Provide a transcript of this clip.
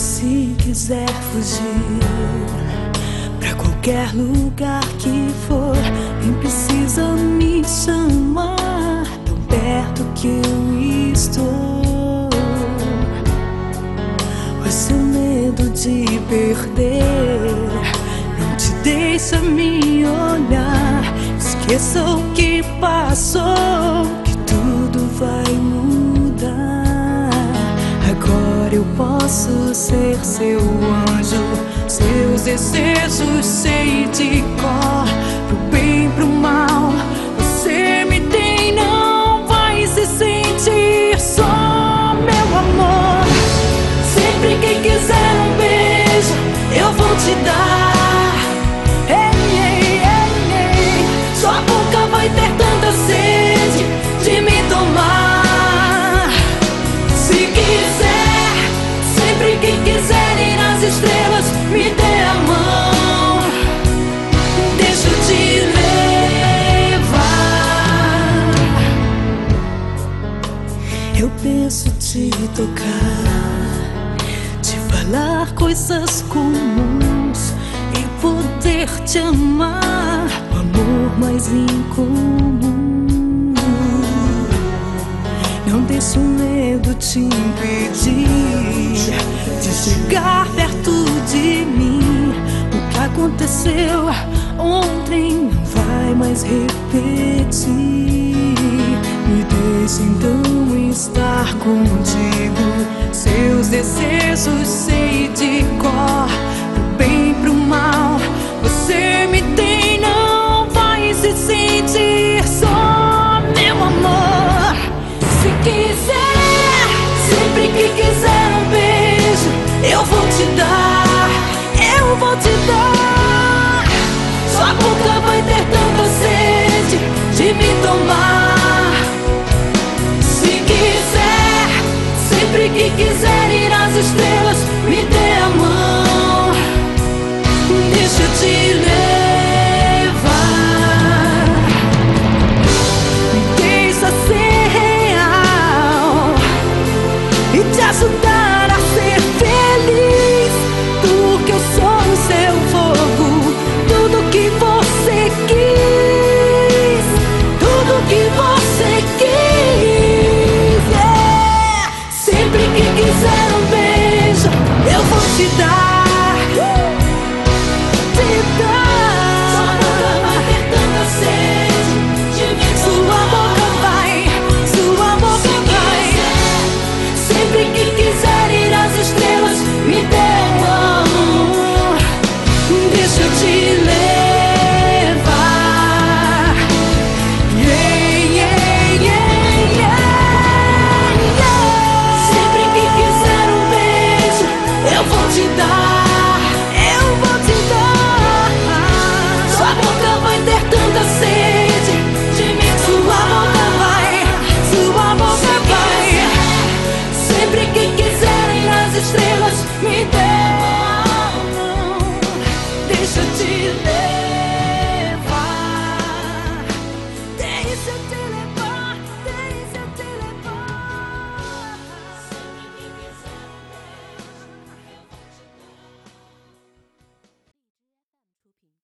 Se quiser fugir pra qualquer lugar que for, nem precisa me chamar tão perto que eu estou. Mas seu medo de perder não te deixa me olhar. Esqueça o que passou. posso ser seu anjo. Seus desejos sei de cor, pro bem, pro estrelas, me dê a mão. Deixa eu te levar. Eu penso te tocar, te falar coisas comuns e poder te amar. O amor mais incomum. Não deixe o medo te impedir de chegar perto aconteceu ontem não vai mais repetir. Me deixe então estar contigo. Seus desejos sei de isso te